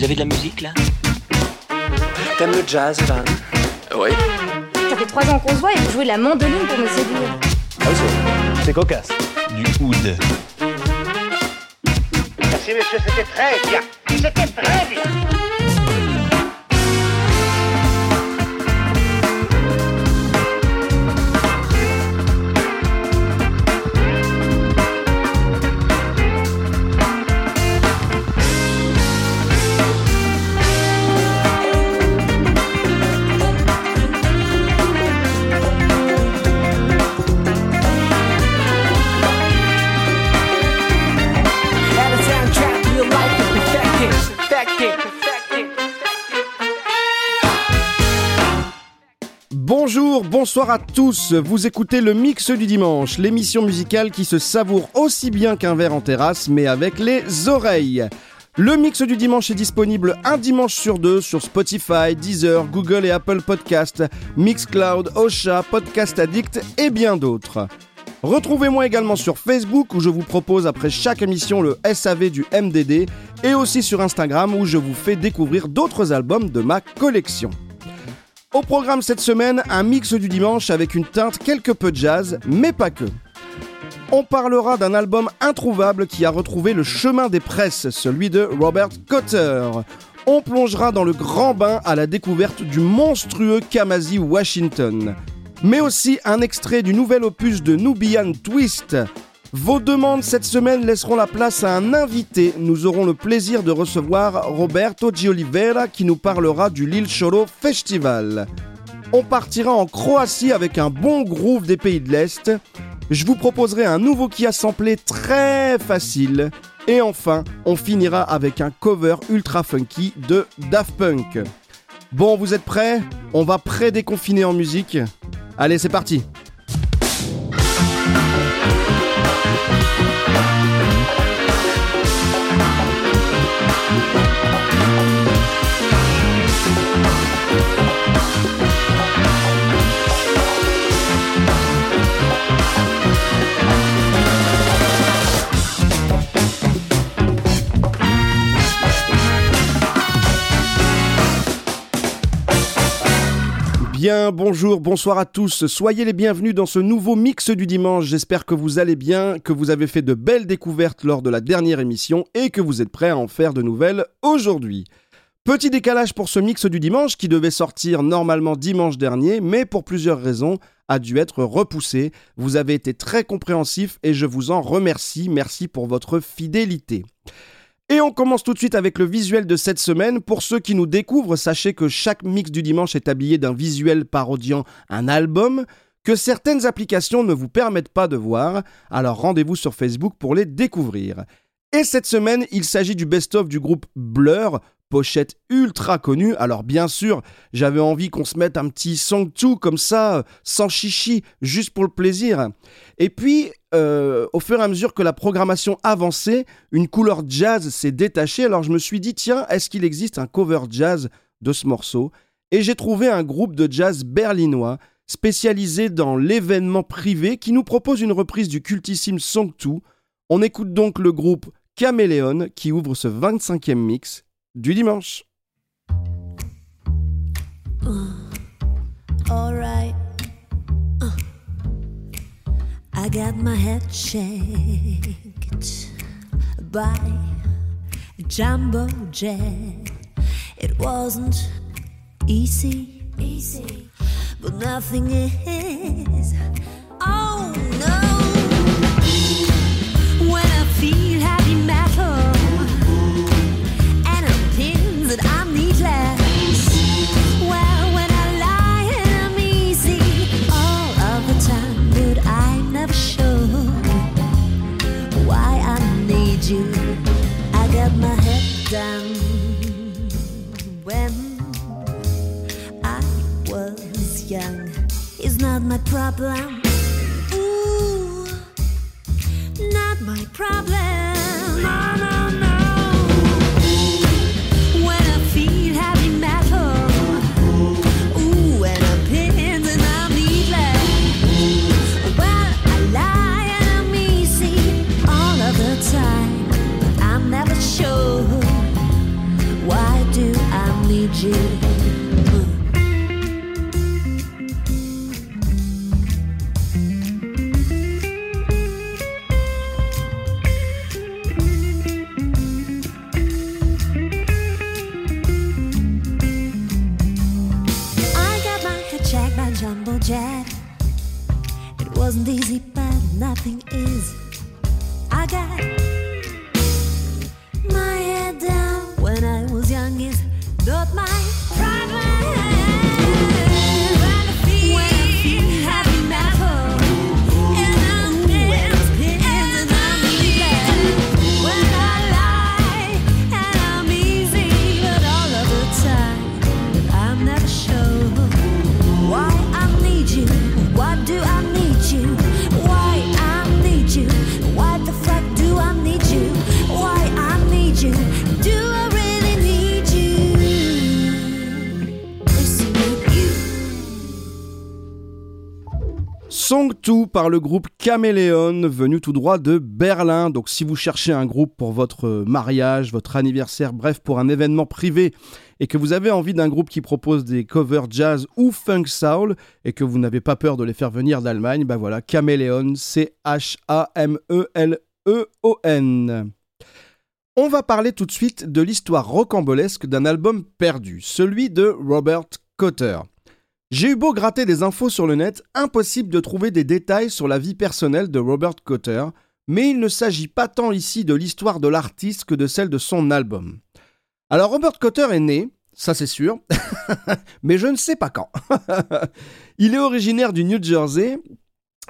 Vous avez de la musique là T'aimes le jazz, Jeanne Oui. Ça fait trois ans qu'on se voit et vous jouez de la mandoline pour me séduire. Ah, c'est- c'est cocasse. Du oud. Merci monsieur, c'était très bien. C'était très bien. Bonsoir à tous. Vous écoutez le mix du dimanche, l'émission musicale qui se savoure aussi bien qu'un verre en terrasse, mais avec les oreilles. Le mix du dimanche est disponible un dimanche sur deux sur Spotify, Deezer, Google et Apple Podcast, Mixcloud, Osha, Podcast Addict et bien d'autres. Retrouvez-moi également sur Facebook où je vous propose après chaque émission le SAV du MDD et aussi sur Instagram où je vous fais découvrir d'autres albums de ma collection. Au programme cette semaine, un mix du dimanche avec une teinte quelque peu jazz, mais pas que. On parlera d'un album introuvable qui a retrouvé le chemin des presses, celui de Robert Cotter. On plongera dans le grand bain à la découverte du monstrueux Kamasi Washington. Mais aussi un extrait du nouvel opus de Nubian Twist. Vos demandes cette semaine laisseront la place à un invité. Nous aurons le plaisir de recevoir Roberto Giolivera qui nous parlera du Lil Cholo Festival. On partira en Croatie avec un bon groove des pays de l'Est. Je vous proposerai un nouveau qui a samplé très facile. Et enfin, on finira avec un cover ultra funky de Daft Punk. Bon, vous êtes prêts? On va pré-déconfiner en musique. Allez, c'est parti Bonjour, bonsoir à tous. Soyez les bienvenus dans ce nouveau mix du dimanche. J'espère que vous allez bien, que vous avez fait de belles découvertes lors de la dernière émission et que vous êtes prêts à en faire de nouvelles aujourd'hui. Petit décalage pour ce mix du dimanche qui devait sortir normalement dimanche dernier, mais pour plusieurs raisons a dû être repoussé. Vous avez été très compréhensifs et je vous en remercie. Merci pour votre fidélité. Et on commence tout de suite avec le visuel de cette semaine. Pour ceux qui nous découvrent, sachez que chaque mix du dimanche est habillé d'un visuel parodiant un album que certaines applications ne vous permettent pas de voir, alors rendez-vous sur Facebook pour les découvrir. Et cette semaine, il s'agit du best-of du groupe Blur, pochette ultra connue. Alors bien sûr, j'avais envie qu'on se mette un petit song 2 comme ça, sans chichi, juste pour le plaisir. Et puis, euh, au fur et à mesure que la programmation avançait, une couleur jazz s'est détachée. Alors je me suis dit, tiens, est-ce qu'il existe un cover jazz de ce morceau? Et j'ai trouvé un groupe de jazz berlinois spécialisé dans l'événement privé qui nous propose une reprise du cultissime Song 2. On écoute donc le groupe Caméléon qui ouvre ce 25e mix du dimanche. Alright. Uh. I got my head shaked by Jumbo Jet. It wasn't easy, easy, but nothing is. Oh no! When I feel heavy metal le groupe Caméléon, venu tout droit de Berlin. Donc si vous cherchez un groupe pour votre mariage, votre anniversaire, bref, pour un événement privé, et que vous avez envie d'un groupe qui propose des covers jazz ou funk soul, et que vous n'avez pas peur de les faire venir d'Allemagne, bah voilà, Caméléon, C-H-A-M-E-L-E-O-N. On va parler tout de suite de l'histoire rocambolesque d'un album perdu, celui de Robert Cotter. J'ai eu beau gratter des infos sur le net, impossible de trouver des détails sur la vie personnelle de Robert Cotter, mais il ne s'agit pas tant ici de l'histoire de l'artiste que de celle de son album. Alors Robert Cotter est né, ça c'est sûr, mais je ne sais pas quand. il est originaire du New Jersey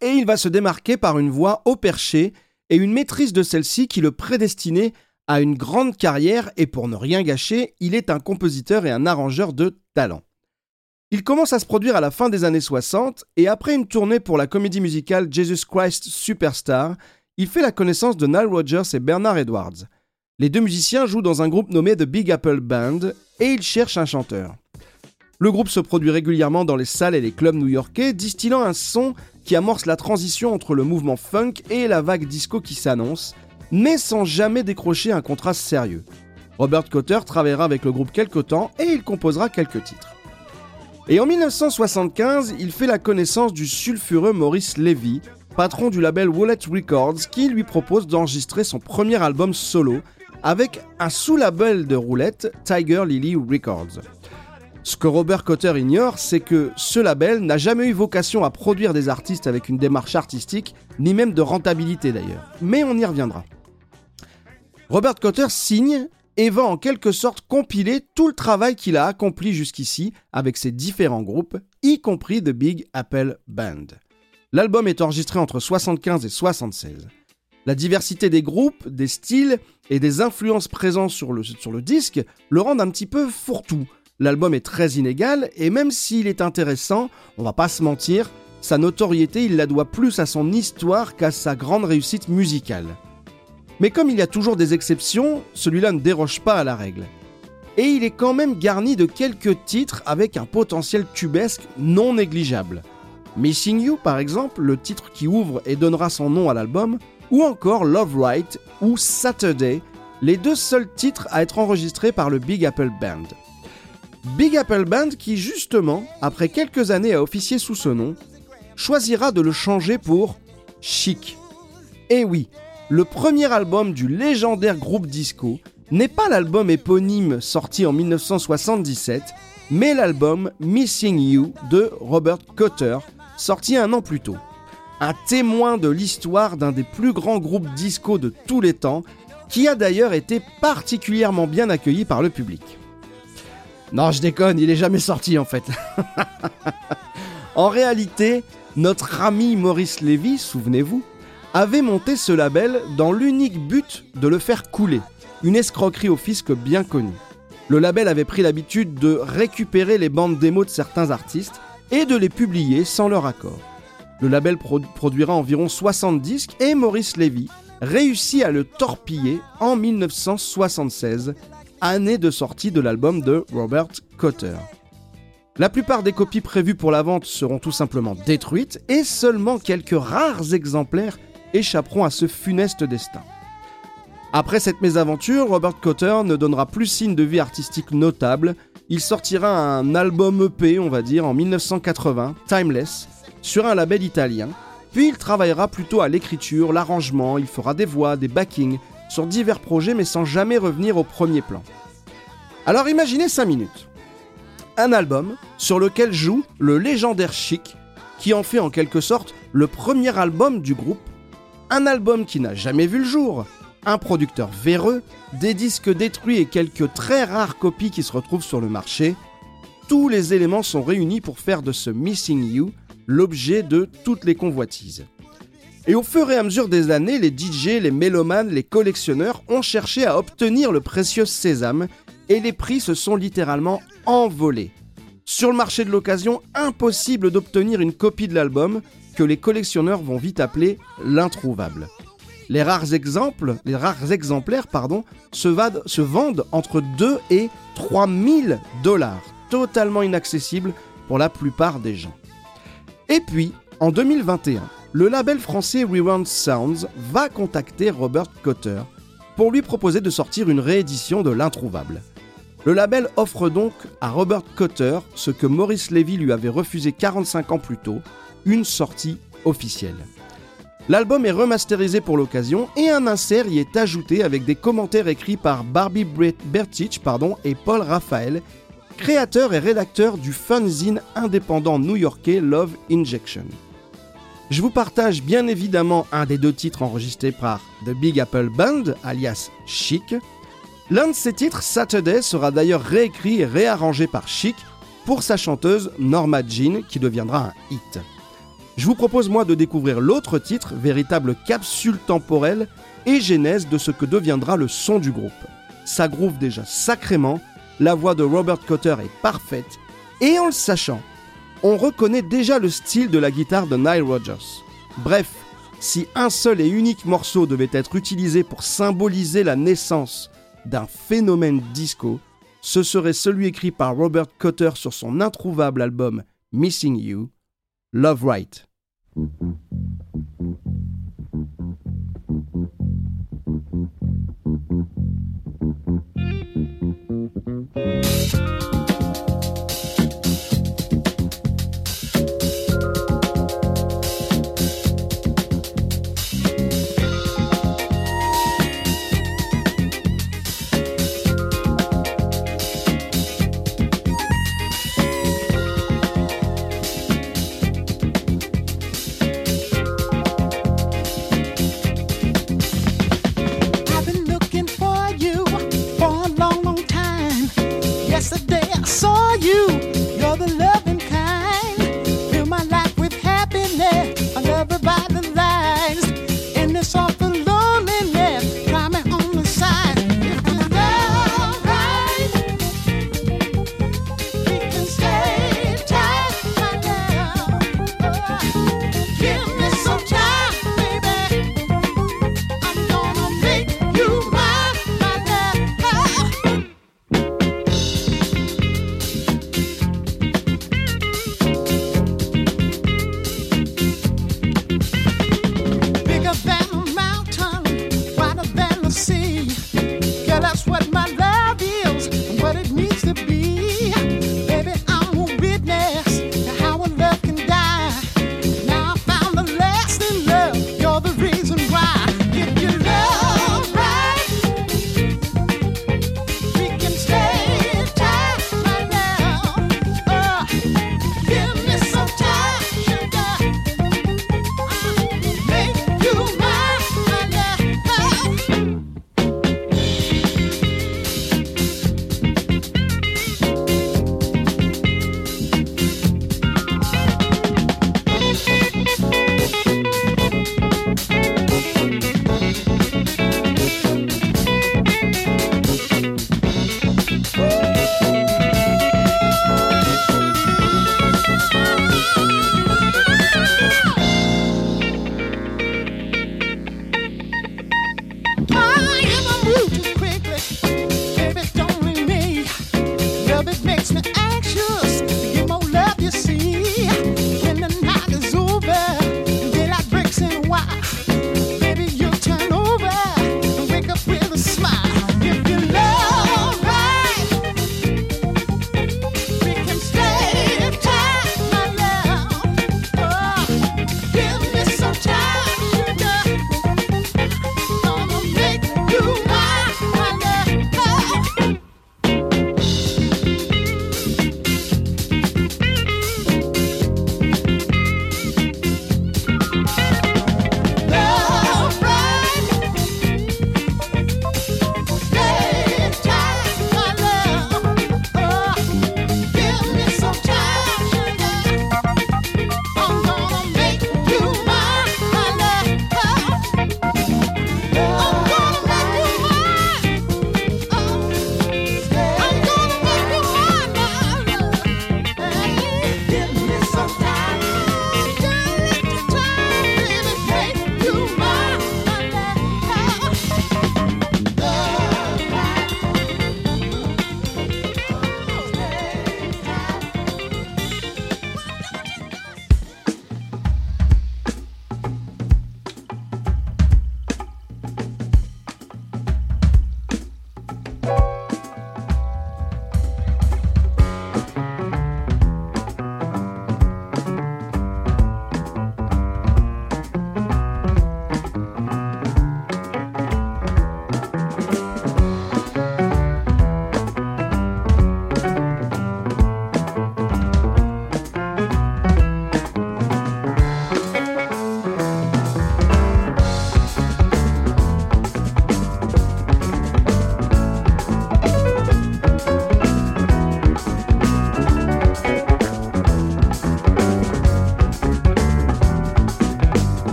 et il va se démarquer par une voix au perché et une maîtrise de celle-ci qui le prédestinait à une grande carrière et pour ne rien gâcher, il est un compositeur et un arrangeur de talent. Il commence à se produire à la fin des années 60 et après une tournée pour la comédie musicale Jesus Christ Superstar, il fait la connaissance de Nile Rodgers et Bernard Edwards. Les deux musiciens jouent dans un groupe nommé The Big Apple Band et ils cherchent un chanteur. Le groupe se produit régulièrement dans les salles et les clubs new-yorkais, distillant un son qui amorce la transition entre le mouvement funk et la vague disco qui s'annonce, mais sans jamais décrocher un contrat sérieux. Robert Cotter travaillera avec le groupe quelque temps et il composera quelques titres. Et en 1975, il fait la connaissance du sulfureux Maurice Levy, patron du label Wallet Records, qui lui propose d'enregistrer son premier album solo avec un sous-label de roulette, Tiger Lily Records. Ce que Robert Cotter ignore, c'est que ce label n'a jamais eu vocation à produire des artistes avec une démarche artistique, ni même de rentabilité d'ailleurs. Mais on y reviendra. Robert Cotter signe et va en quelque sorte compiler tout le travail qu'il a accompli jusqu'ici avec ses différents groupes, y compris The Big Apple Band. L'album est enregistré entre 75 et 76. La diversité des groupes, des styles et des influences présentes sur le, sur le disque le rendent un petit peu fourre-tout. L'album est très inégal et même s'il est intéressant, on va pas se mentir, sa notoriété il la doit plus à son histoire qu'à sa grande réussite musicale. Mais comme il y a toujours des exceptions, celui-là ne déroge pas à la règle. Et il est quand même garni de quelques titres avec un potentiel tubesque non négligeable. Missing You par exemple, le titre qui ouvre et donnera son nom à l'album, ou encore Love Right ou Saturday, les deux seuls titres à être enregistrés par le Big Apple Band. Big Apple Band qui justement, après quelques années à officier sous ce nom, choisira de le changer pour Chic. Et oui, le premier album du légendaire groupe disco n'est pas l'album éponyme sorti en 1977, mais l'album Missing You de Robert Cotter, sorti un an plus tôt. Un témoin de l'histoire d'un des plus grands groupes disco de tous les temps, qui a d'ailleurs été particulièrement bien accueilli par le public. Non, je déconne, il est jamais sorti en fait. en réalité, notre ami Maurice Lévy, souvenez-vous, avait monté ce label dans l'unique but de le faire couler, une escroquerie au fisc bien connue. Le label avait pris l'habitude de récupérer les bandes démos de certains artistes et de les publier sans leur accord. Le label pro- produira environ 60 disques et Maurice Lévy réussit à le torpiller en 1976, année de sortie de l'album de Robert Cotter. La plupart des copies prévues pour la vente seront tout simplement détruites et seulement quelques rares exemplaires échapperont à ce funeste destin. Après cette mésaventure, Robert Cotter ne donnera plus signe de vie artistique notable. Il sortira un album EP, on va dire, en 1980, Timeless, sur un label italien. Puis il travaillera plutôt à l'écriture, l'arrangement, il fera des voix, des backings, sur divers projets mais sans jamais revenir au premier plan. Alors imaginez 5 minutes. Un album sur lequel joue le légendaire Chic, qui en fait en quelque sorte le premier album du groupe. Un album qui n'a jamais vu le jour, un producteur véreux, des disques détruits et quelques très rares copies qui se retrouvent sur le marché. Tous les éléments sont réunis pour faire de ce Missing You l'objet de toutes les convoitises. Et au fur et à mesure des années, les DJ, les mélomanes, les collectionneurs ont cherché à obtenir le précieux sésame et les prix se sont littéralement envolés. Sur le marché de l'occasion, impossible d'obtenir une copie de l'album que les collectionneurs vont vite appeler l'introuvable. Les rares exemples, les rares exemplaires, pardon, se, vendent entre 2 et 3000 dollars, totalement inaccessible pour la plupart des gens. Et puis, en 2021, le label français Rewind Sounds va contacter Robert Cotter pour lui proposer de sortir une réédition de l'introuvable. Le label offre donc à Robert Cotter ce que Maurice Levy lui avait refusé 45 ans plus tôt, une sortie officielle. L'album est remasterisé pour l'occasion et un insert y est ajouté avec des commentaires écrits par Barbie Bertich pardon, et Paul Raphael, créateur et rédacteur du fanzine indépendant new-yorkais Love Injection. Je vous partage bien évidemment un des deux titres enregistrés par The Big Apple Band, alias Chic. L'un de ces titres, Saturday, sera d'ailleurs réécrit et réarrangé par Chic pour sa chanteuse Norma Jean, qui deviendra un hit. Je vous propose moi de découvrir l'autre titre, véritable capsule temporelle et genèse de ce que deviendra le son du groupe. Ça groove déjà sacrément, la voix de Robert Cotter est parfaite, et en le sachant, on reconnaît déjà le style de la guitare de Nile Rodgers. Bref, si un seul et unique morceau devait être utilisé pour symboliser la naissance d'un phénomène disco, ce serait celui écrit par Robert Cotter sur son introuvable album Missing You, Love Right. Mm-hmm.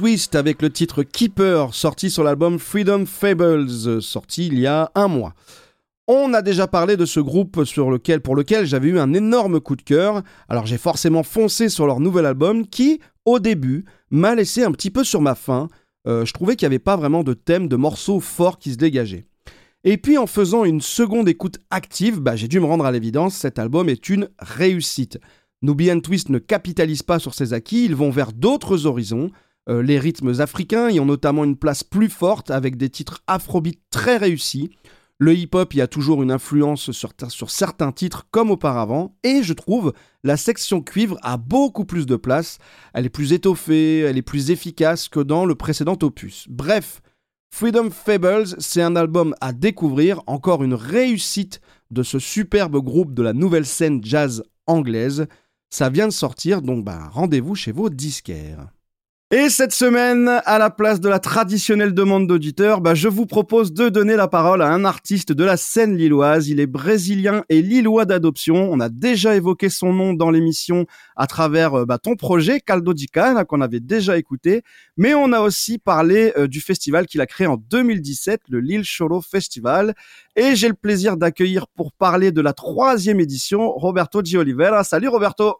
Twist avec le titre Keeper, sorti sur l'album Freedom Fables, sorti il y a un mois. On a déjà parlé de ce groupe sur lequel, pour lequel j'avais eu un énorme coup de cœur, alors j'ai forcément foncé sur leur nouvel album qui, au début, m'a laissé un petit peu sur ma faim. Euh, je trouvais qu'il n'y avait pas vraiment de thème, de morceaux forts qui se dégageaient. Et puis en faisant une seconde écoute active, bah, j'ai dû me rendre à l'évidence, cet album est une réussite. Nubian Twist ne capitalise pas sur ses acquis, ils vont vers d'autres horizons. Euh, les rythmes africains y ont notamment une place plus forte avec des titres afrobeat très réussis. Le hip-hop y a toujours une influence sur, sur certains titres comme auparavant, et je trouve la section cuivre a beaucoup plus de place, elle est plus étoffée, elle est plus efficace que dans le précédent opus. Bref, Freedom Fables, c'est un album à découvrir, encore une réussite de ce superbe groupe de la nouvelle scène jazz anglaise. Ça vient de sortir, donc bah, rendez-vous chez vos disquaires. Et cette semaine, à la place de la traditionnelle demande d'auditeurs, bah, je vous propose de donner la parole à un artiste de la scène lilloise. Il est brésilien et lillois d'adoption. On a déjà évoqué son nom dans l'émission à travers euh, bah, ton projet, Caldo di Cana, qu'on avait déjà écouté. Mais on a aussi parlé euh, du festival qu'il a créé en 2017, le Lille Cholo Festival. Et j'ai le plaisir d'accueillir pour parler de la troisième édition, Roberto Di Oliveira. Salut Roberto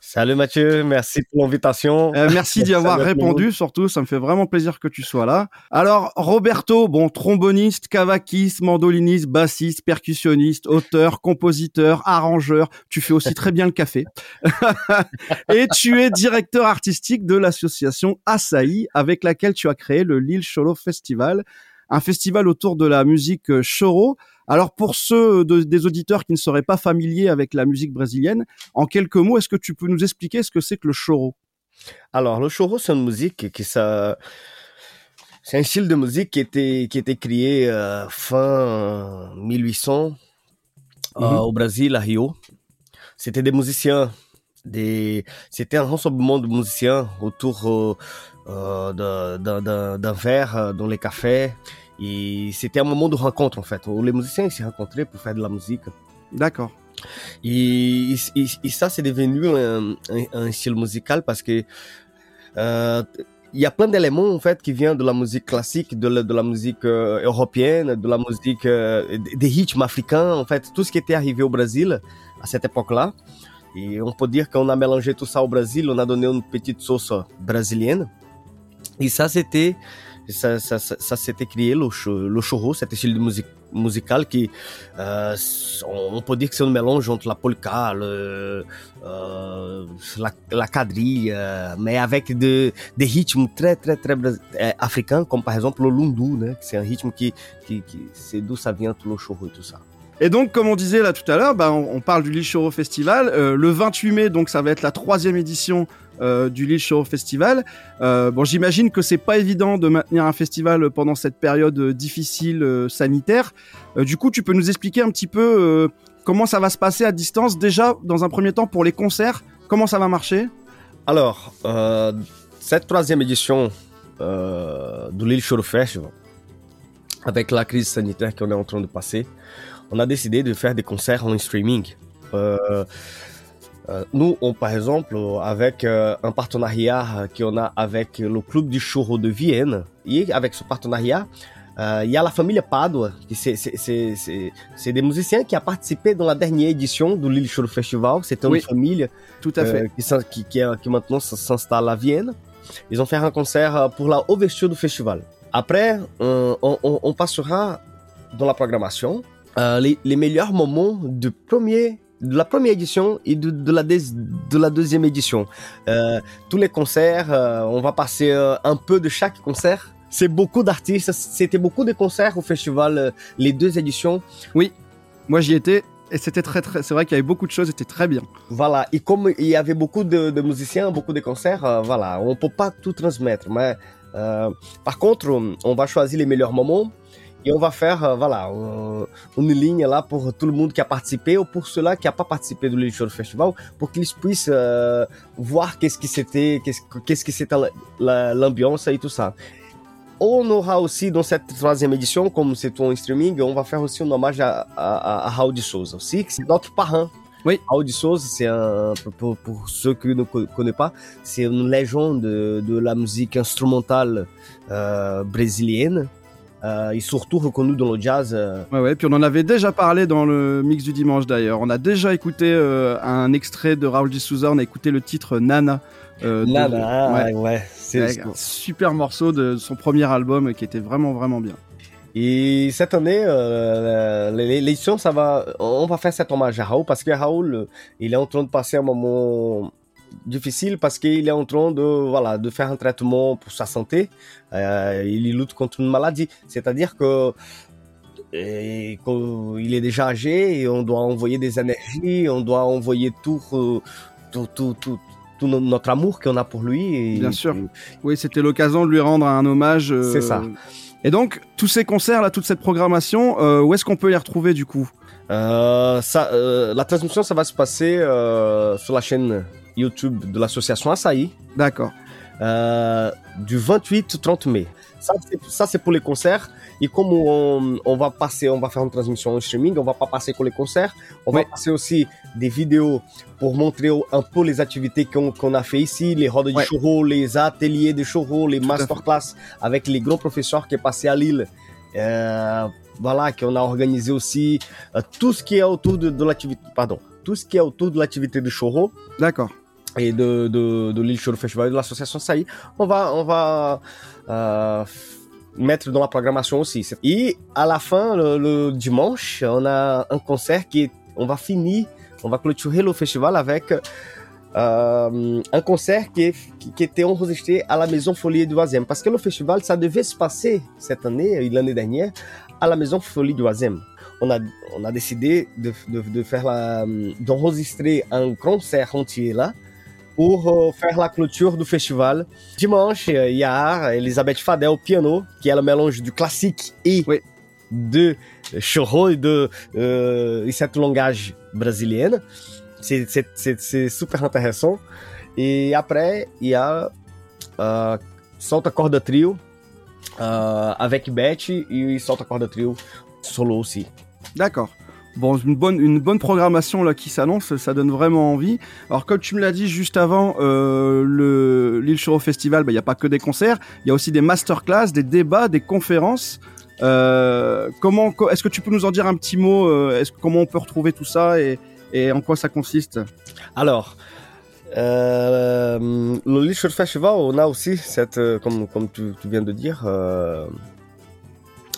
Salut Mathieu, merci pour l'invitation. Euh, merci d'y avoir répondu, surtout, ça me fait vraiment plaisir que tu sois là. Alors, Roberto, bon, tromboniste, cavaquiste, mandoliniste, bassiste, percussionniste, auteur, compositeur, arrangeur, tu fais aussi très bien le café. Et tu es directeur artistique de l'association Asahi, avec laquelle tu as créé le Lille Cholo Festival, un festival autour de la musique euh, choro. Alors pour ceux de- des auditeurs qui ne seraient pas familiers avec la musique brésilienne, en quelques mots, est-ce que tu peux nous expliquer ce que c'est que le choro? Alors, le choro, c'est une musique qui ça. C'est un style de musique qui était, qui était créé euh, fin 1800 euh, Mhm. au Brésil, à Rio. C'était des musiciens. Des... C'était un rassemblement de musiciens autour euh, d'un- verre dans les cafés. Et c'était un moment de rencontre, en fait, où les musiciens se rencontraient pour faire de la musique. D'accord. Et, et, et ça, c'est devenu un, un, un style musical parce que euh, il y a plein d'éléments en fait qui viennent de la musique classique, de la, de la musique euh, européenne, de la musique euh, des rythmes africains, en fait, tout ce qui était arrivé au Brésil à cette époque-là. Et on peut dire qu'on a mélangé tout ça au Brésil, on a donné une petite sauce brésilienne. Et ça, c'était ça, ça, ça, s'était créé le, le choro, cet style musical qui euh, on peut dire que c'est un mélange entre la polka, euh, la, la quadrille, euh, mais avec de, des rythmes très très très africains, comme par exemple le lundu, né, c'est un rythme qui c'est d'où ça vient tout le choro et tout ça. Et donc, comme on disait là tout à l'heure, bah, on, parle du Lille Choro Festival. Euh, le 28 mai, donc ça va être la troisième édition euh, du Lille Choro Festival. Euh, bon, j'imagine que c'est pas évident de maintenir un festival pendant cette période difficile sanitaire. Du coup, tu peux nous expliquer un petit peu comment ça va se passer à distance déjà dans un premier temps pour les concerts? Comment ça va marcher? Alors, cette troisième édition du Lille Choro Festival, avec la crise sanitaire qu'on est en train de passer, on a décidé de faire des concerts en streaming. Euh, euh, nous, on, par exemple, avec euh, un partenariat qu'on a avec le Club du Choro de Vienne, et avec ce partenariat, il y a la famille Padua, qui c'est- c'est- c'est c'est- c'est des musiciens qui ont participé dans la dernière édition du Lille Choro Festival. C'était une Oui. famille Tout à fait. euh, qui, qui, qui, maintenant s'installe à Vienne. Ils ont fait un concert pour la ouverture du festival. Après, on, on- on passera dans la programmation euh, les, les meilleurs moments du premier, de la première édition et de, de, la, dés- de la deuxième édition. Euh, tous les concerts, euh, on va passer un peu de chaque concert. C'est beaucoup d'artistes, c'était beaucoup de concerts au festival, les deux éditions. Moi, j'y étais et c'était très très. C'est vrai qu'il y avait beaucoup de choses, c'était très bien. Voilà, et comme il y avait beaucoup de, de musiciens, beaucoup de concerts, voilà, on peut pas tout transmettre. Mais par contre, on- on va choisir les meilleurs moments et on va faire, euh, voilà, euh, une ligne là pour tout le monde qui a participé ou pour ceux-là qui n'ont pas participé du Show Festival, pour qu'ils puissent euh, voir qu'est-ce qui c'était, qu'est-ce que- qu'est-ce que c'était la- la- l'ambiance et tout ça. On aura aussi dans cette troisième édition, comme c'est en streaming, on va faire aussi un hommage à, à, à Raul de Souza aussi, que c'est notre parrain. Oui. Raul de Souza, c'est un, pour- pour, ceux qui ne co- connaissent pas, c'est une légende de, de la musique instrumentale euh, brésilienne. Euh, et surtout reconnu dans le jazz. euh, Ouais, ouais. Puis on en avait déjà parlé dans le mix du dimanche d'ailleurs. On a déjà écouté euh, un extrait de Raoul Di Souza. On a écouté le titre Nana. euh, de- là, là, ouais. ouais, c'est un super morceau de son premier album qui était vraiment vraiment bien. Et cette année, euh, l'édition, ça va, on va faire cet hommage à Raoul parce que Raoul, euh, il est en train de passer un moment difficile parce qu'il est en train de, voilà, de faire un traitement pour sa santé. Euh, il lutte contre une maladie, c'est-à-dire que et qu'il est déjà âgé et on doit envoyer des énergies, on doit envoyer tout, euh, tout, tout, tout, tout no- notre amour qu'on a pour lui. Et, Bien sûr. Oui, c'était l'occasion de lui rendre un hommage. euh, C'est ça. Et donc tous ces concerts là, toute cette programmation, euh, où est-ce qu'on peut les retrouver du coup? Euh, ça, la transmission, ça va se passer sur la chaîne YouTube de l'association Açaï D'accord. euh, du 28 au 30 mai. Ça, c'est- pour les concerts. Et comme on, on va passer, on va faire une transmission en streaming, on va pas passer que les concerts, on Oui. va passer aussi des vidéos pour montrer un peu les activités qu'on a fait ici, les rodes de les ateliers de churro, les masterclass avec les grands professeurs qui est passé à Lille. Euh, voilà, qu'on a organisé aussi euh, tout ce qui est autour de, de l'activité, pardon, tout ce qui est autour de l'activité de D'accord. Et de, de, de l'île Festival de l'association Saï, on va, on va euh, mettre dans la programmation aussi. Et à la fin, le, dimanche, on a un concert qui on va finir, on va clôturer le festival avec euh, un concert qui, qui, était enregistré à la Maison Folie du Oisem. Parce que le festival, ça devait se passer cette année et l'année dernière à la Maison Folie du Oisem. on a, on a décidé de, de, de d'enregistrer un concert entier là pour faire la clôture du festival. Dimanche, il y a Elisabeth Fadel au piano, qui est le mélange du classique et Oui. de choro et de euh, et cette langage brésilienne. C'est super intéressant. Et après, il y a euh, Solta Corda Trio euh, avec Beth et Solta Corda Trio solo aussi. D'accord. Bon, une bonne, une bonne programmation là qui s'annonce, ça donne vraiment envie. Alors comme tu me l'as dit juste avant, euh, le l'île Festival, bah, il n'y a pas que des concerts, il y a aussi des masterclass, des débats, des conférences. Euh, est-ce que tu peux nous en dire un petit mot euh, Est-ce comment on peut retrouver tout ça et, et en quoi ça consiste? Alors, euh, le Leisure Festival, on a aussi cette, euh, comme, comme tu, tu viens de dire,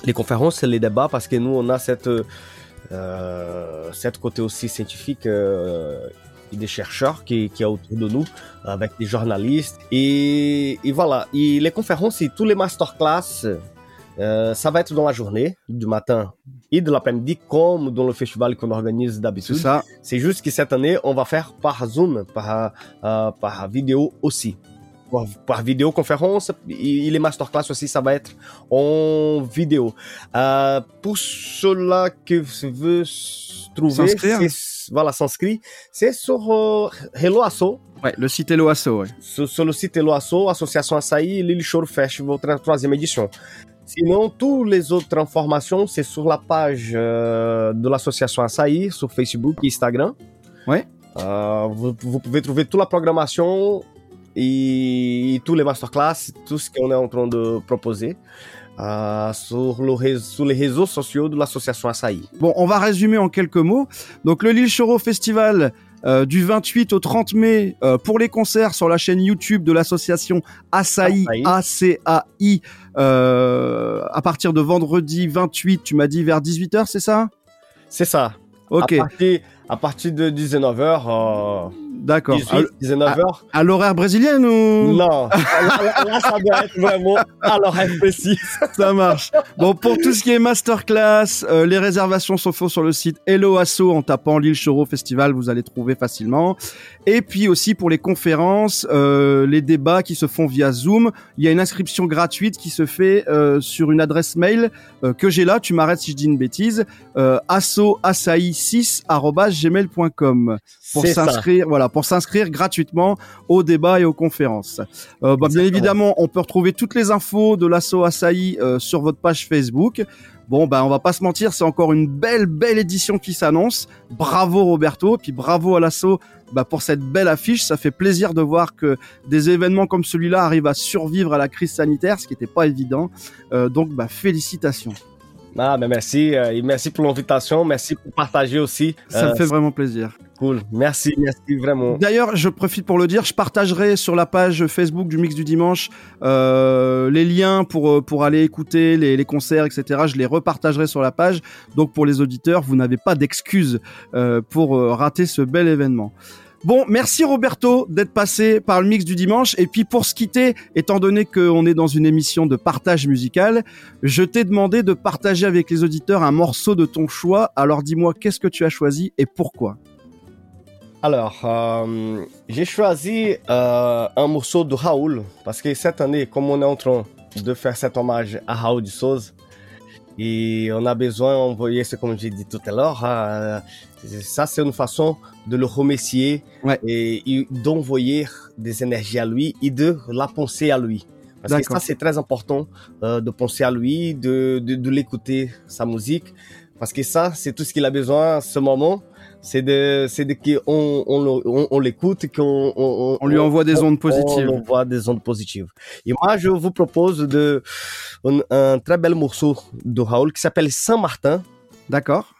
les conférences et les débats, parce que nous, on a cette, cette côté aussi scientifique euh, et des chercheurs qui, qui est autour de nous, avec des journalistes. Et, et voilà, et les conférences et tous les masterclass, euh, ça va être dans la journée, du matin et de l'après-midi, comme dans le festival qu'on organise C'est d'habitude. ça. C'est juste que cette année, on va faire par Zoom, par, euh, par vidéo aussi. Par, par vidéoconférence et, les masterclass aussi, ça va être en vidéo. Euh, pour ceux-là qui veulent s- trouver, S'inscrire. c'est- voilà, s'inscrire, c'est sur euh, Hello Asso, Ouais, le site Eloasso, ouais. sur, sur le site Hello Asso, Association Açaí, Lily Shore Festival, troisième édition. Sinon, toutes les autres informations, c'est sur la page euh, de l'association Açaí, sur Facebook et Instagram. Ouais. Euh, vous, vous pouvez trouver toute la programmation et, et tous les masterclass, tout ce qu'on est en train de proposer euh, sur, le, sur les réseaux sociaux de l'association Açaí. Bon, on va résumer en quelques mots. Donc le Lille Choro Festival euh, du 28 au 30 mai euh, pour les concerts sur la chaîne YouTube de l'association Asahi. A-C-A-I, euh, à partir de vendredi 28, tu m'as dit vers 18h, c'est ça? C'est ça. Ok, À partir, à partir de 19h, euh, d'accord. 18, 19h, À, à l'horaire brésilienne ou? Non, là, là, ça doit être vraiment à l'horaire précis. Ça marche. Bon, pour tout ce qui est masterclass, euh, les réservations sont faites sur le site Hello Asso en tapant Lille Choro Festival, vous allez trouver facilement. Et puis aussi pour les conférences, euh, les débats qui se font via Zoom, il y a une inscription gratuite qui se fait euh, sur une adresse mail euh, que j'ai là, tu m'arrêtes si je dis une bêtise, euh, assoassai6@gmail.com pour s'inscrire, voilà, pour s'inscrire gratuitement aux débats et aux conférences. Euh, bah, bien évidemment, on peut retrouver toutes les infos de l'assaut Asahi euh, sur votre page Facebook. Bon, ben, on va pas se mentir, c'est encore une belle, belle édition qui s'annonce. Bravo Roberto, puis bravo à l'assaut bah, pour cette belle affiche. Ça fait plaisir de voir que des événements comme celui-là arrivent à survivre à la crise sanitaire, ce qui n'était pas évident. Euh, donc, bah, félicitations. Ah, mais merci, euh, et merci pour l'invitation, merci pour partager aussi. Ça Euh, me fait vraiment plaisir. Cool, merci, merci vraiment. D'ailleurs, je profite pour le dire, je partagerai sur la page Facebook du Mix du Dimanche euh, les liens pour euh, pour aller écouter les, les concerts, etc. Je les repartagerai sur la page. Donc pour les auditeurs, vous n'avez pas d'excuses euh, pour euh, rater ce bel événement. Bon, merci Roberto d'être passé par le mix du dimanche. Et puis pour se quitter, étant donné qu'on est dans une émission de partage musical, je t'ai demandé de partager avec les auditeurs un morceau de ton choix. Alors dis-moi, qu'est-ce que tu as choisi et pourquoi? Alors, euh, j'ai choisi euh, un morceau de Raoul, parce que cette année, comme on est en train de faire cet hommage à Raoul de Souza, et on a besoin d'envoyer ce comme j'ai dit tout à l'heure, euh, ça c'est une façon de le remercier Ouais. et, et d'envoyer des énergies à lui et de la penser à lui. Parce que ça c'est très important euh, de penser à lui, de, de, de l'écouter, sa musique, parce que ça c'est tout ce qu'il a besoin à ce moment c'est de c'est de qu'on on, on, on l'écoute qu'on on, On lui envoie des ondes positives. on envoie des ondes positives. Et moi je vous propose de un, un très bel morceau de Raoul qui s'appelle Saint Martin D'accord.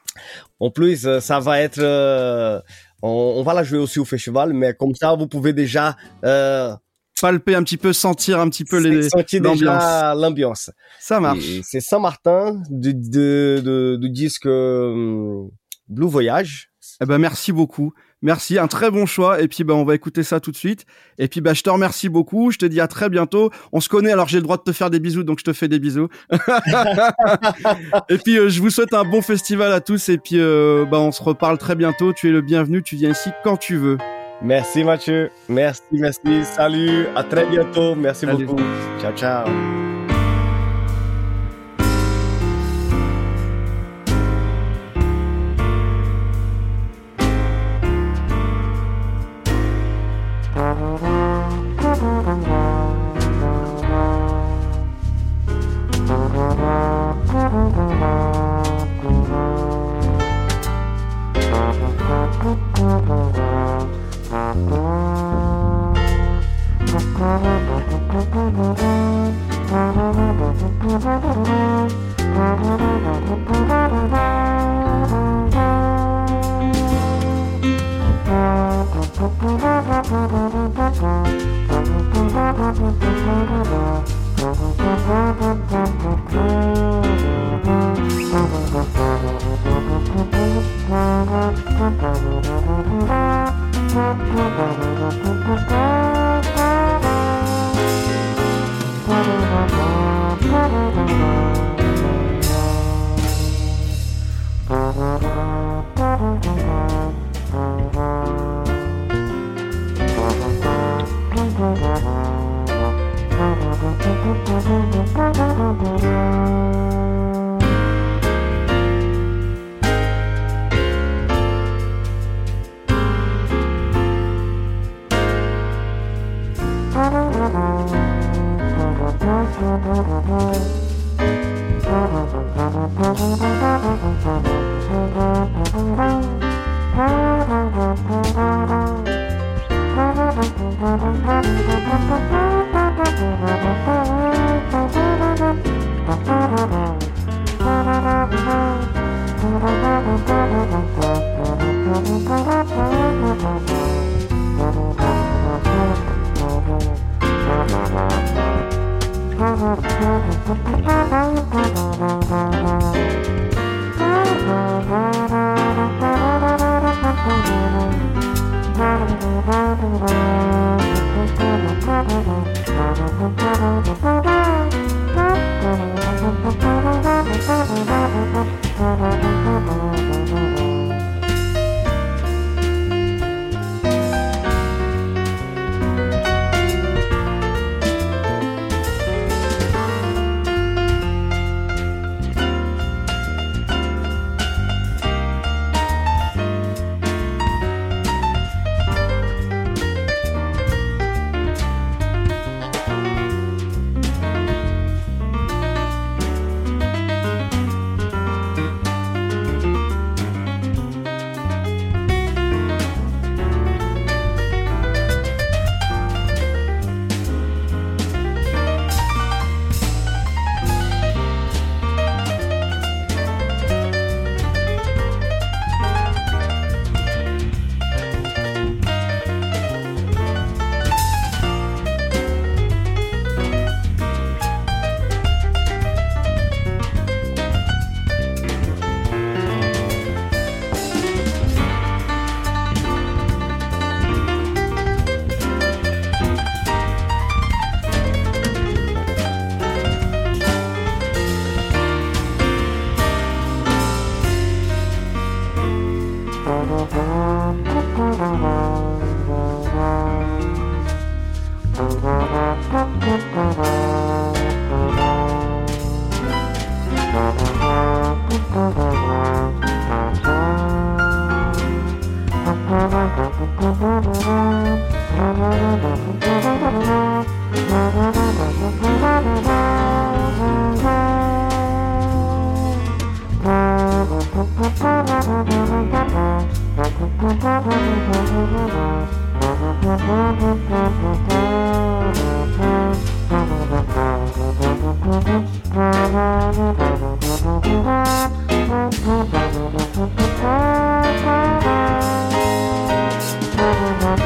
En plus euh, ça va être euh, on, on va la jouer aussi au festival mais comme ça vous pouvez déjà euh, palper un petit peu, sentir un petit peu les déjà l'ambiance. Ça marche. C'est Saint Martin du, de, de, du disque euh, Blue Voyage Eh ben merci beaucoup. Merci, un très bon choix. Et puis, bah, on va écouter ça tout de suite. Et puis, bah, je te remercie beaucoup. Je te dis à très bientôt. On se connaît, alors j'ai le droit de te faire des bisous, donc je te fais des bisous. et puis, euh, je vous souhaite un bon festival à tous. Et puis, euh, bah, on se reparle très bientôt. Tu es le bienvenu. Tu viens ici quand tu veux. Merci Mathieu. Merci, merci. Salut. À très bientôt. Merci Salut. beaucoup. Ciao, ciao.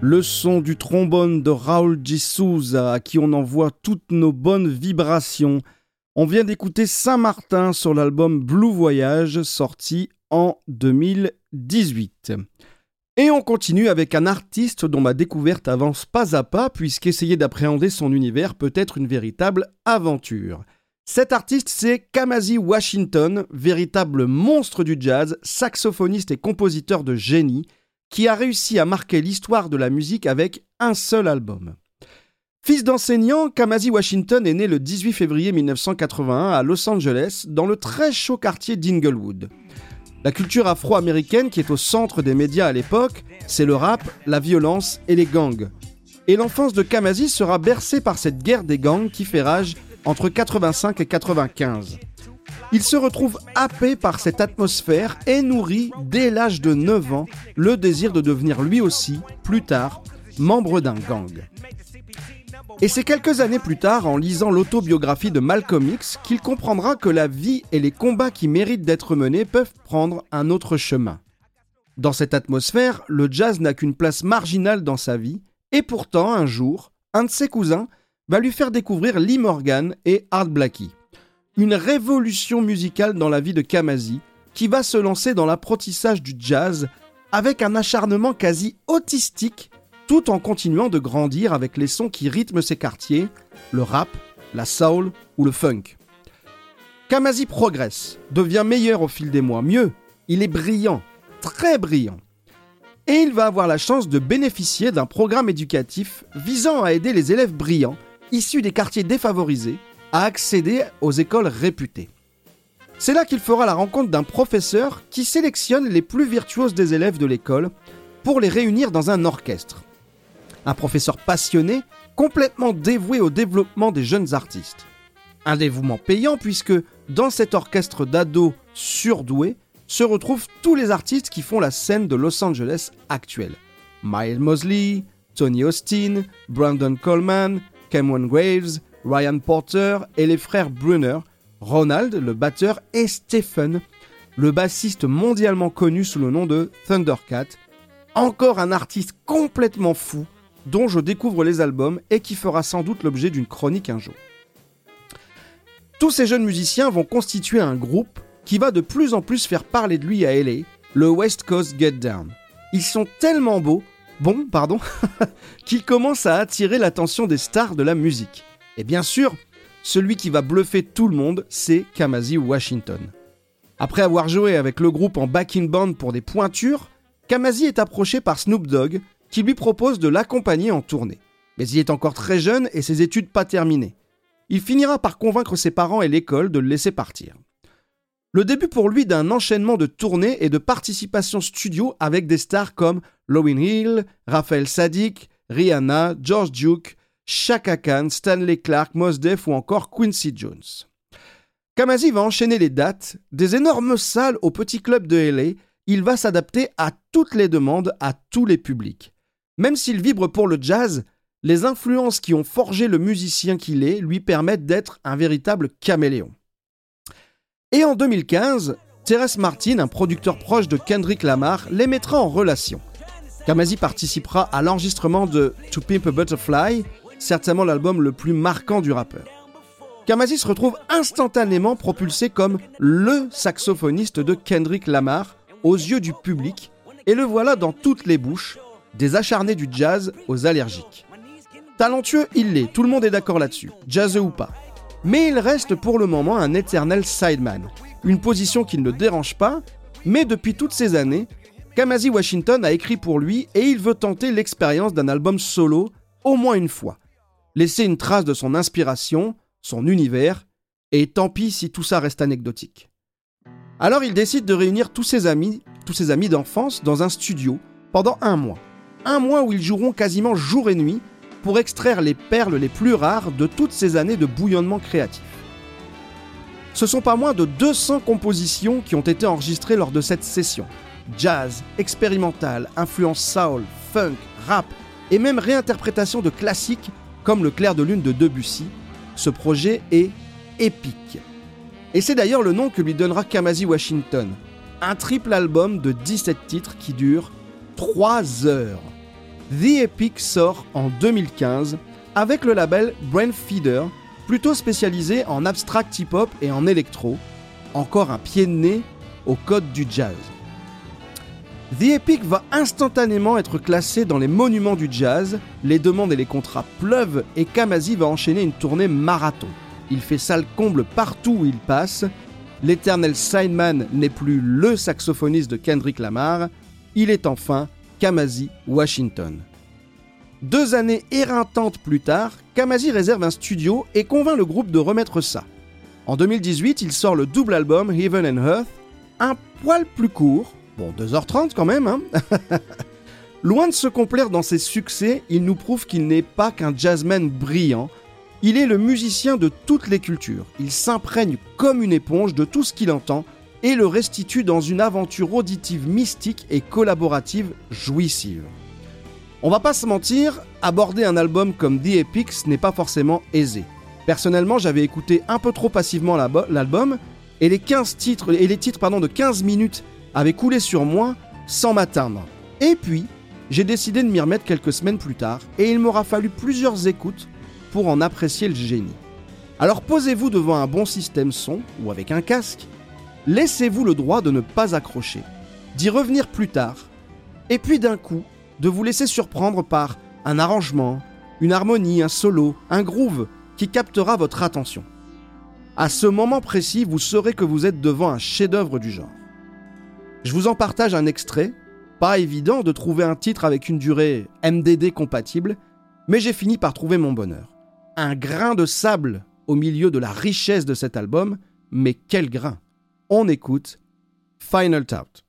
Le son du trombone de Raoul G. Souza, à qui on envoie toutes nos bonnes vibrations. On vient d'écouter Saint-Martin sur l'album Blue Voyage, sorti en 2018. Et on continue avec un artiste dont ma découverte avance pas à pas, puisqu'essayer d'appréhender son univers peut être une véritable aventure. Cet artiste, c'est Kamasi Washington, véritable monstre du jazz, saxophoniste et compositeur de génie, qui a réussi à marquer l'histoire de la musique avec un seul album. Fils d'enseignant, Kamasi Washington est né le 18 février 1981 à Los Angeles, dans le très chaud quartier d'Inglewood. La culture afro-américaine qui est au centre des médias à l'époque, c'est le rap, la violence et les gangs. Et l'enfance de Kamasi sera bercée par cette guerre des gangs qui fait rage entre 85 et 95. Il se retrouve happé par cette atmosphère et nourrit, dès l'âge de 9 ans, le désir de devenir lui aussi, plus tard, membre d'un gang. Et c'est quelques années plus tard, en lisant l'autobiographie de Malcolm X, qu'il comprendra que la vie et les combats qui méritent d'être menés peuvent prendre un autre chemin. Dans cette atmosphère, le jazz n'a qu'une place marginale dans sa vie, et pourtant, un jour, un de ses cousins va lui faire découvrir Lee Morgan et Art Blakey. Une révolution musicale dans la vie de Kamasi, qui va se lancer dans l'apprentissage du jazz avec un acharnement quasi autistique tout en continuant de grandir avec les sons qui rythment ses quartiers, le rap, la soul ou le funk. Kamasi progresse, devient meilleur au fil des mois, mieux, il est brillant, très brillant. Et il va avoir la chance de bénéficier d'un programme éducatif visant à aider les élèves brillants, issus des quartiers défavorisés, à accéder aux écoles réputées. C'est là qu'il fera la rencontre d'un professeur qui sélectionne les plus virtuoses des élèves de l'école pour les réunir dans un orchestre. Un professeur passionné, complètement dévoué au développement des jeunes artistes. Un dévouement payant puisque dans cet orchestre d'ados surdoués se retrouvent tous les artistes qui font la scène de Los Angeles actuelle. Miles Mosley, Tony Austin, Brandon Coleman, Cameron Graves, Ryan Porter et les frères Brunner, Ronald, le batteur, et Stephen, le bassiste mondialement connu sous le nom de Thundercat, encore un artiste complètement fou dont je découvre les albums et qui fera sans doute l'objet d'une chronique un jour. Tous ces jeunes musiciens vont constituer un groupe qui va de plus en plus faire parler de lui à LA, le West Coast Get Down. Ils sont tellement beaux, bon, pardon, qu'ils commencent à attirer l'attention des stars de la musique. Et bien sûr, celui qui va bluffer tout le monde, c'est Kamasi Washington. Après avoir joué avec le groupe en backing band pour des pointures, Kamasi est approché par Snoop Dogg qui lui propose de l'accompagner en tournée. Mais il est encore très jeune et ses études pas terminées. Il finira par convaincre ses parents et l'école de le laisser partir. Le début pour lui d'un enchaînement de tournées et de participations studio avec des stars comme Lowin Hill, Raphaël Sadik, Rihanna, George Duke, Chaka Khan, Stanley Clark, Mos Def ou encore Quincy Jones. Kamasi va enchaîner les dates, des énormes salles au petit club de LA, il va s'adapter à toutes les demandes, à tous les publics. Même s'il vibre pour le jazz, les influences qui ont forgé le musicien qu'il est lui permettent d'être un véritable caméléon. Et en 2015, Terrence Martin, un producteur proche de Kendrick Lamar, les mettra en relation. Kamasi participera à l'enregistrement de To Pimp a Butterfly, certainement l'album le plus marquant du rappeur. Kamasi se retrouve instantanément propulsé comme LE saxophoniste de Kendrick Lamar aux yeux du public, et le voilà dans toutes les bouches, des acharnés du jazz aux allergiques. Talentueux, il l'est, tout le monde est d'accord là-dessus, jazzeux ou pas. Mais il reste pour le moment un éternel sideman, une position qui ne le dérange pas, mais depuis toutes ces années, Kamasi Washington a écrit pour lui et il veut tenter l'expérience d'un album solo au moins une fois. Laisser une trace de son inspiration, son univers, et tant pis si tout ça reste anecdotique. Alors il décide de réunir tous ses amis, tous ses amis d'enfance dans un studio pendant un mois. Un mois où ils joueront quasiment jour et nuit pour extraire les perles les plus rares de toutes ces années de bouillonnement créatif. Ce sont pas moins de 200 compositions qui ont été enregistrées lors de cette session. Jazz, expérimental, influence soul, funk, rap et même réinterprétation de classiques comme Le clair de lune de Debussy. Ce projet est épique. Et c'est d'ailleurs le nom que lui donnera Kamasi Washington. Un triple album de 17 titres qui dure 3 heures. The Epic sort en 2015 avec le label Brain Feeder, plutôt spécialisé en abstract hip-hop et en électro. Encore un pied de nez au code du jazz. The Epic va instantanément être classé dans les monuments du jazz, les demandes et les contrats pleuvent et Kamasi va enchaîner une tournée marathon. Il fait salle comble partout où il passe. L'éternel sideman n'est plus le saxophoniste de Kendrick Lamar, il est enfin Kamasi Washington. Deux années éreintantes plus tard, Kamasi réserve un studio et convainc le groupe de remettre ça. En 2018, il sort le double album Heaven and Earth, un poil plus court, bon 2h30 quand même, hein Loin de se complaire dans ses succès, il nous prouve qu'il n'est pas qu'un jazzman brillant, il est le musicien de toutes les cultures. Il s'imprègne comme une éponge de tout ce qu'il entend et le restitue dans une aventure auditive mystique et collaborative jouissive. On va pas se mentir, aborder un album comme The Epics n'est pas forcément aisé. Personnellement, j'avais écouté un peu trop passivement l'album et les 15 titres et de 15 minutes avaient coulé sur moi sans m'atteindre. Et puis, j'ai décidé de m'y remettre quelques semaines plus tard et il m'aura fallu plusieurs écoutes pour en apprécier le génie. Alors posez-vous devant un bon système son ou avec un casque, laissez-vous le droit de ne pas accrocher, d'y revenir plus tard, et puis d'un coup, de vous laisser surprendre par un arrangement, une harmonie, un solo, un groove qui captera votre attention. À ce moment précis, vous saurez que vous êtes devant un chef-d'œuvre du genre. Je vous en partage un extrait, pas évident de trouver un titre avec une durée MDD compatible, mais j'ai fini par trouver mon bonheur. Un grain de sable au milieu de la richesse de cet album, mais quel grain On écoute Final Tout.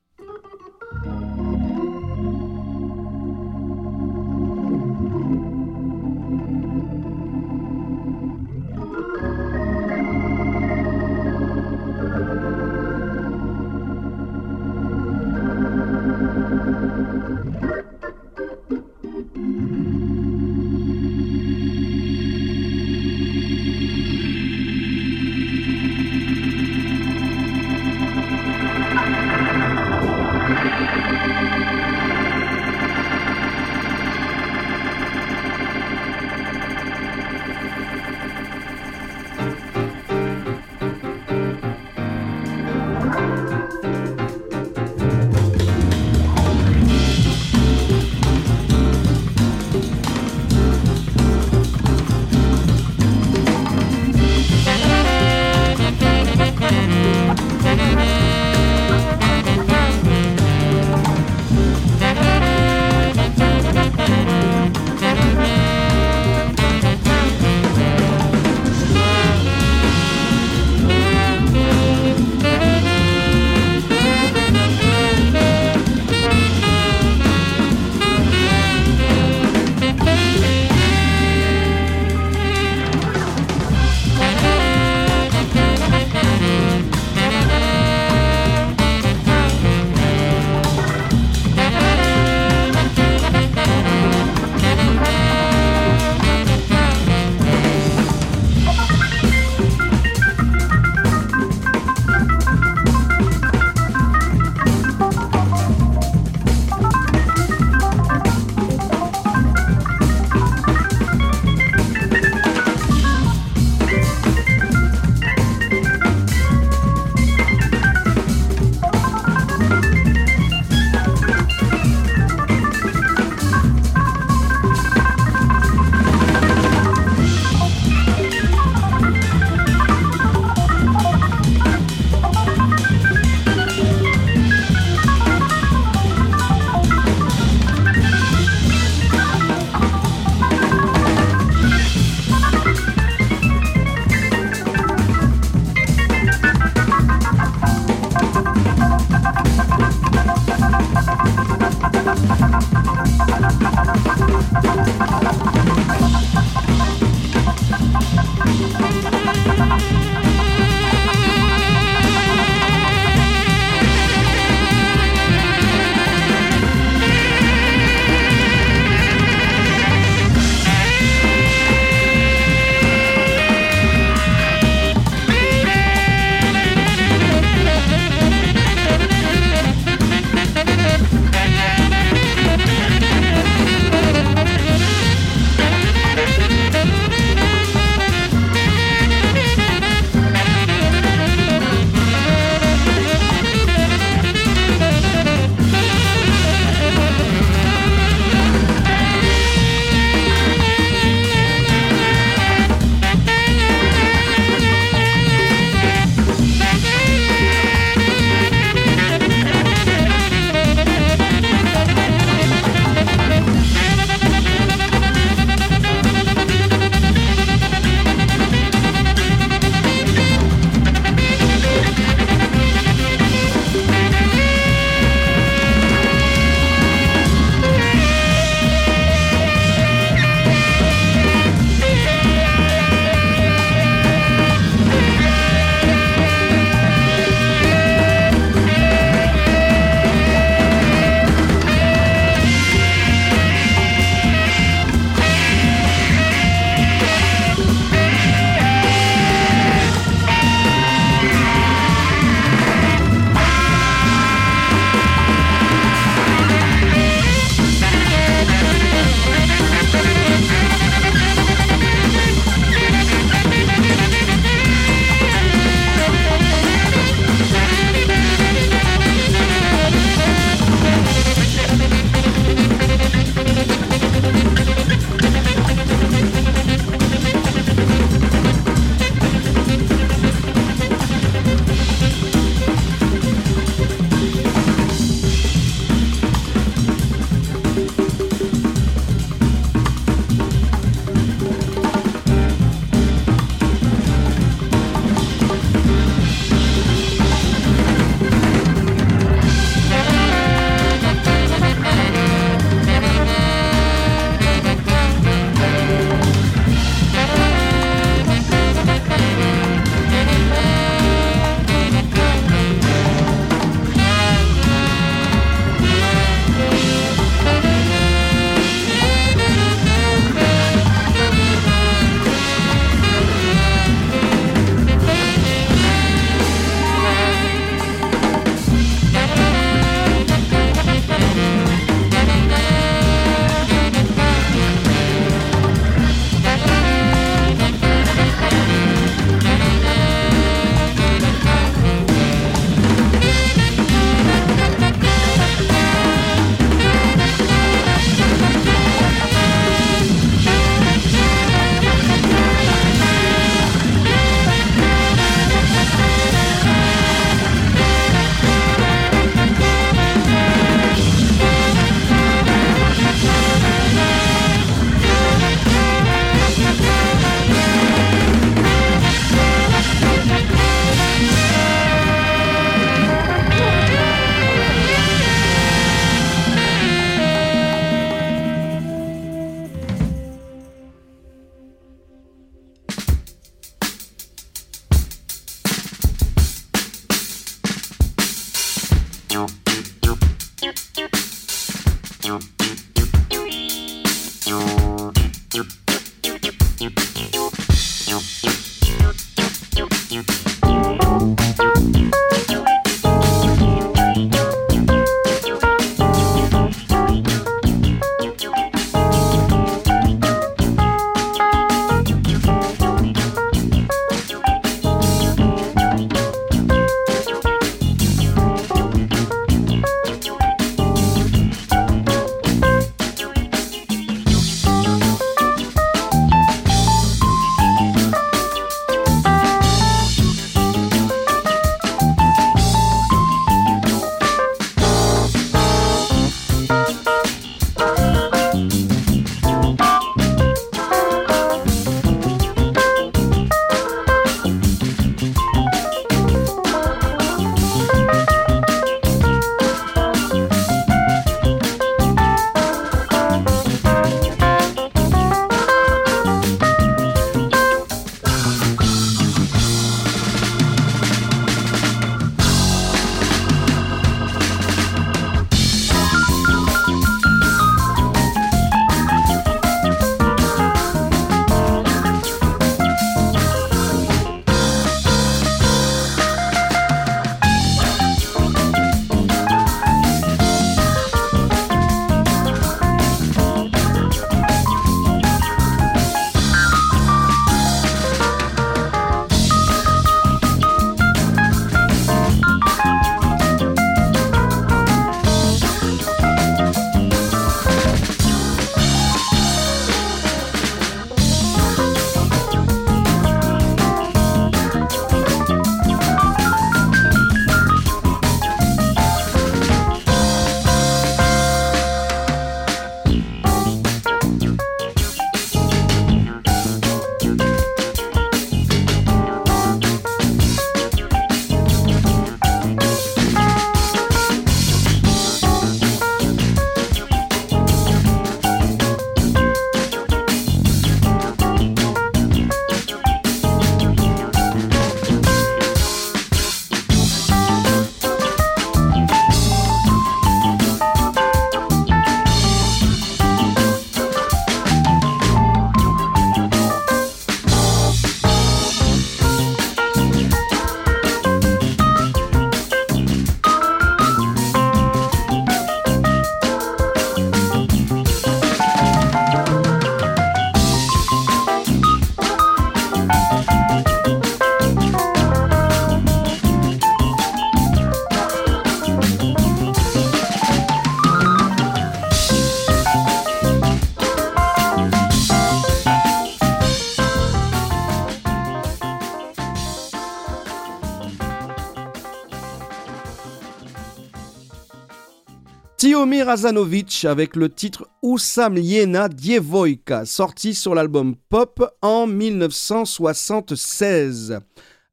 Tiomir Azanovic avec le titre Usamljena Djevojka, sorti sur l'album Pop en 1976.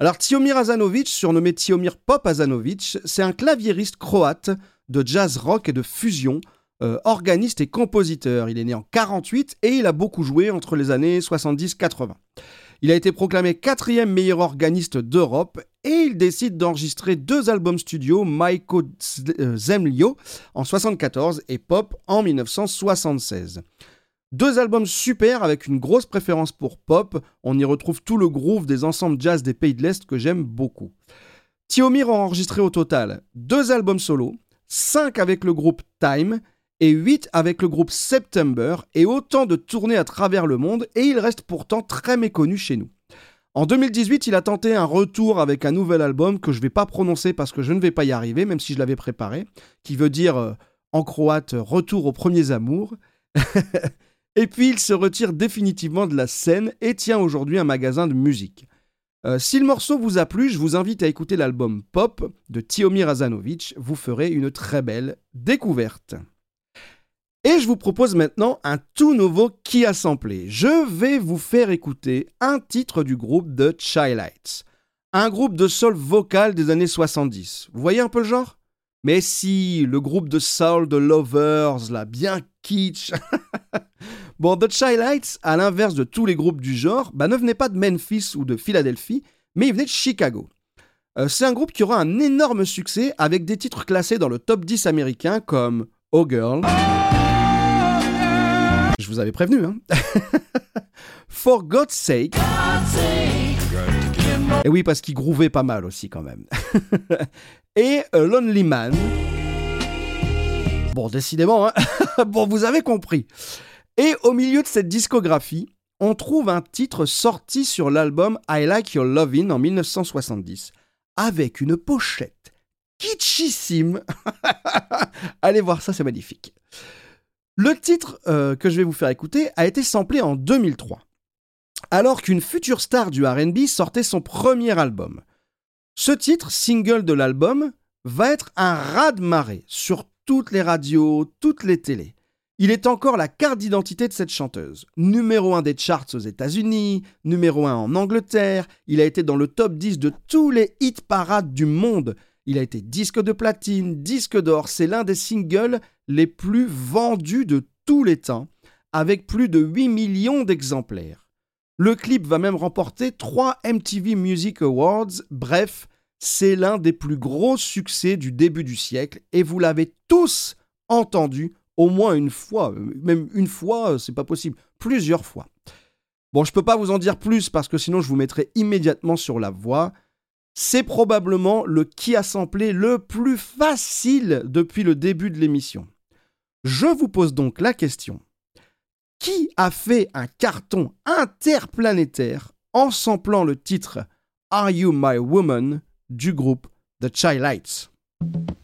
Alors Tiomir Azanovic, surnommé Tiomir Pop Azanovic, c'est un claviériste croate de jazz rock et de fusion, euh, organiste et compositeur. Il est né en 48 et il a beaucoup joué entre les années 70-80. Il a été proclamé quatrième meilleur organiste d'Europe et il décide d'enregistrer deux albums studio, Maiko euh, Zemlio en 74 et Pop en 1976. Deux albums super avec une grosse préférence pour pop, on y retrouve tout le groove des ensembles jazz des pays de l'Est que j'aime beaucoup. Tiomir a enregistré au total deux albums solo, cinq avec le groupe Time et 8 avec le groupe September et autant de tournées à travers le monde et il reste pourtant très méconnu chez nous. En 2018, il a tenté un retour avec un nouvel album que je ne vais pas prononcer parce que je ne vais pas y arriver, même si je l'avais préparé, qui veut dire euh, en croate Retour aux premiers amours. et puis il se retire définitivement de la scène et tient aujourd'hui un magasin de musique. Euh, si le morceau vous a plu, je vous invite à écouter l'album Pop de Tiomir Azanovic, vous ferez une très belle découverte. Et je vous propose maintenant un tout nouveau qui a samplé. Je vais vous faire écouter un titre du groupe The Childlights, un groupe de soul vocal des années 70. Vous voyez un peu le genre? Mais si, le groupe de soul de Lovers, là, bien kitsch. bon, The Childlights, à l'inverse de tous les groupes du genre, bah, ne venait pas de Memphis ou de Philadelphie, mais il venait de Chicago. Euh, c'est un groupe qui aura un énorme succès avec des titres classés dans le top 10 américain comme Oh Girl. Je vous avais prévenu, hein. For God's sake. Et oui, parce qu'il grouvait pas mal aussi quand même. Et A Lonely Man. Bon, décidément, hein. bon, vous avez compris. Et au milieu de cette discographie, on trouve un titre sorti sur l'album I Like Your Lovin' en 1970, avec une pochette kitschissime. Allez voir ça, c'est magnifique. Le titre euh, que je vais vous faire écouter a été samplé en 2003, alors qu'une future star du RB sortait son premier album. Ce titre, single de l'album, va être un raz-de-marée sur toutes les radios, toutes les télés. Il est encore la carte d'identité de cette chanteuse. Numéro 1 des charts aux États-Unis, numéro 1 en Angleterre, il a été dans le top 10 de tous les hit parades du monde. Il a été disque de platine, disque d'or, c'est l'un des singles les plus vendus de tous les temps, avec plus de 8 millions d'exemplaires. Le clip va même remporter 3 MTV Music Awards, bref, c'est l'un des plus gros succès du début du siècle, et vous l'avez tous entendu au moins une fois, euh, même une fois, euh, c'est pas possible, plusieurs fois. Bon, je peux pas vous en dire plus parce que sinon je vous mettrai immédiatement sur la voie. C'est probablement le qui a samplé le plus facile depuis le début de l'émission. Je vous pose donc la question. Qui a fait un carton interplanétaire en samplant le titre Are You My Woman du groupe The Childlights Seems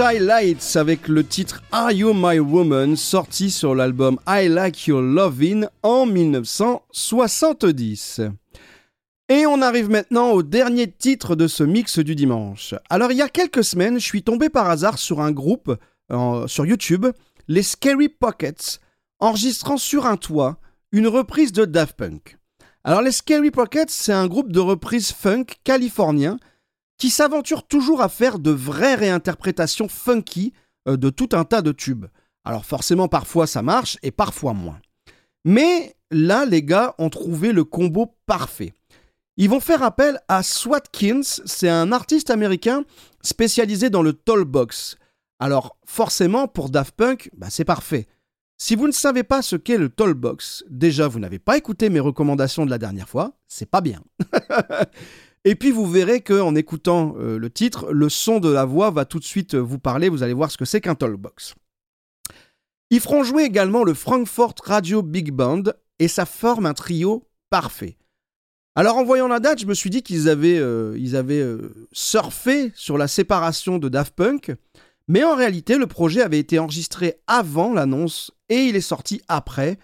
Lights avec le titre Are You My Woman sorti sur l'album I Like Your Lovin' en 1970. Et on arrive maintenant au dernier titre de ce mix du dimanche. Alors il y a quelques semaines, je suis tombé par hasard sur un groupe euh, sur YouTube, les Scary Pockets, enregistrant sur un toit une reprise de Daft Punk. Alors les Scary Pockets, c'est un groupe de reprises funk californien qui s'aventure toujours à faire de vraies réinterprétations funky euh, de tout un tas de tubes. Alors forcément, parfois ça marche et parfois moins. Mais là, les gars ont trouvé le combo parfait. Ils vont faire appel à Swatkins, c'est un artiste américain spécialisé dans le tollbox. Alors forcément, pour Daft Punk, bah, c'est parfait. Si vous ne savez pas ce qu'est le tollbox, déjà vous n'avez pas écouté mes recommandations de la dernière fois, c'est pas bien. Et puis vous verrez qu'en écoutant euh, le titre, le son de la voix va tout de suite euh, vous parler, vous allez voir ce que c'est qu'un tollbox. Ils feront jouer également le Frankfurt Radio Big Band et ça forme un trio parfait. Alors en voyant la date, je me suis dit qu'ils avaient, euh, surfé sur la séparation de Daft Punk, mais en réalité le projet avait été enregistré avant l'annonce et il est sorti après,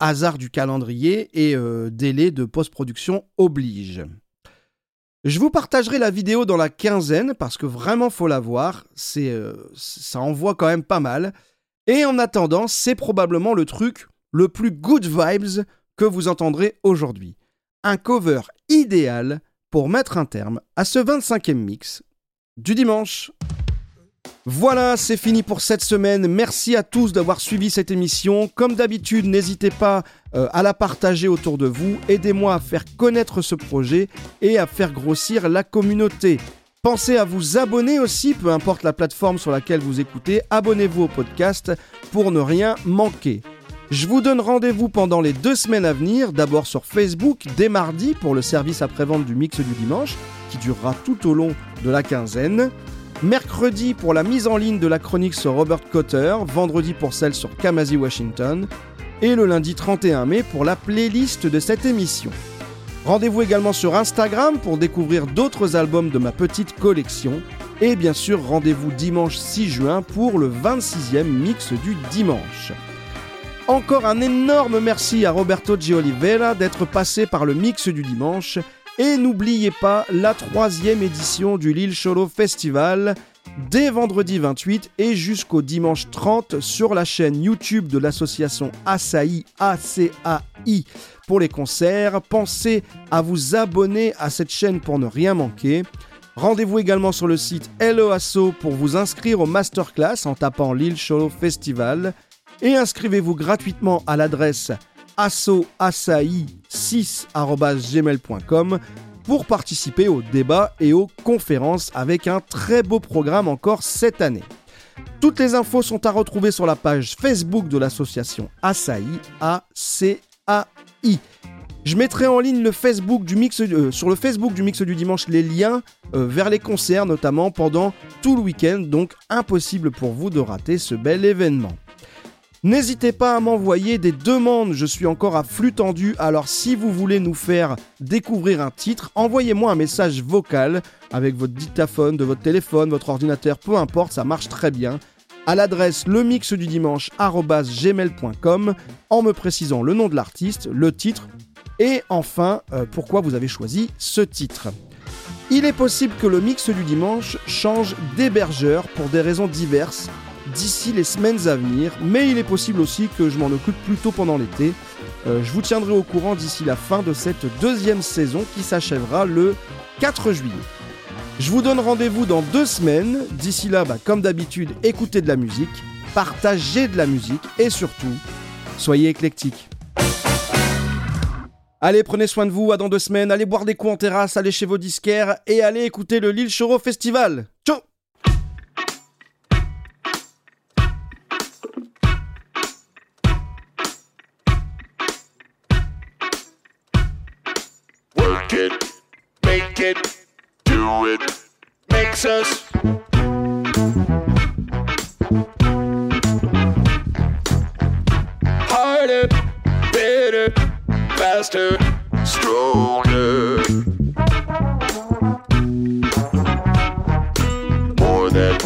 hasard du calendrier et délai de post-production oblige. Je vous partagerai la vidéo dans la quinzaine parce que vraiment faut la voir, c'est, euh, ça envoie quand même pas mal. Et en attendant, c'est probablement le truc le plus good vibes que vous entendrez aujourd'hui. Un cover idéal pour mettre un terme à ce 25e mix du dimanche. Voilà, c'est fini pour cette semaine. Merci à tous d'avoir suivi cette émission. Comme d'habitude, n'hésitez pas euh, à la partager autour de vous. Aidez-moi à faire connaître ce projet et à faire grossir la communauté. Pensez à vous abonner aussi, peu importe la plateforme sur laquelle vous écoutez. Abonnez-vous au podcast pour ne rien manquer. Je vous donne rendez-vous pendant les deux semaines à venir, d'abord sur Facebook dès mardi pour le service après-vente du mix du dimanche, qui durera tout au long de la quinzaine. Mercredi pour la mise en ligne de la chronique sur Robert Cotter, vendredi pour celle sur Kamasi Washington, et le lundi 31 mai pour la playlist de cette émission. Rendez-vous également sur Instagram pour découvrir d'autres albums de ma petite collection. Et bien sûr, rendez-vous dimanche 6 juin pour le 26e mix du dimanche. Encore un énorme merci à Roberto G. D'être passé par le mix du dimanche. Et n'oubliez pas la troisième édition du Lille Cholo Festival dès vendredi 28 et jusqu'au dimanche 30 sur la chaîne YouTube de l'association ASAI, ACAI pour les concerts. Pensez à vous abonner à cette chaîne pour ne rien manquer. Rendez-vous également sur le site Hello Asso pour vous inscrire au masterclass en tapant Lille Cholo Festival et inscrivez-vous gratuitement à l'adresse assoasai6@gmail.com pour participer aux débats et aux conférences avec un très beau programme encore cette année. Toutes les infos sont à retrouver sur la page Facebook de l'association ASAI, A-C-A-I. Je mettrai en ligne le Facebook du mix, euh, sur le Facebook du mix du dimanche les liens euh, vers les concerts notamment pendant tout le week-end, donc impossible pour vous de rater ce bel événement. N'hésitez pas à m'envoyer des demandes, je suis encore à flux tendu, alors si vous voulez nous faire découvrir un titre, envoyez-moi un message vocal avec votre dictaphone de votre téléphone, votre ordinateur, peu importe, ça marche très bien, à l'adresse lemixdudimanche.gmail.com en me précisant le nom de l'artiste, le titre et enfin euh, pourquoi vous avez choisi ce titre. Il est possible que le mix du dimanche change d'hébergeur pour des raisons diverses d'ici les semaines à venir, mais il est possible aussi que je m'en occupe plus tôt pendant l'été. Euh, je vous tiendrai au courant d'ici la fin de cette deuxième saison qui s'achèvera le 4 juillet. Je vous donne rendez-vous dans deux semaines. D'ici là, bah, comme d'habitude, écoutez de la musique, partagez de la musique et surtout, soyez éclectiques. Allez, prenez soin de vous, à dans deux semaines, allez boire des coups en terrasse, allez chez vos disquaires et allez écouter le Lille Choro Festival. Ciao Work it, make it, do it, makes us. Harder, better, faster, stronger. More than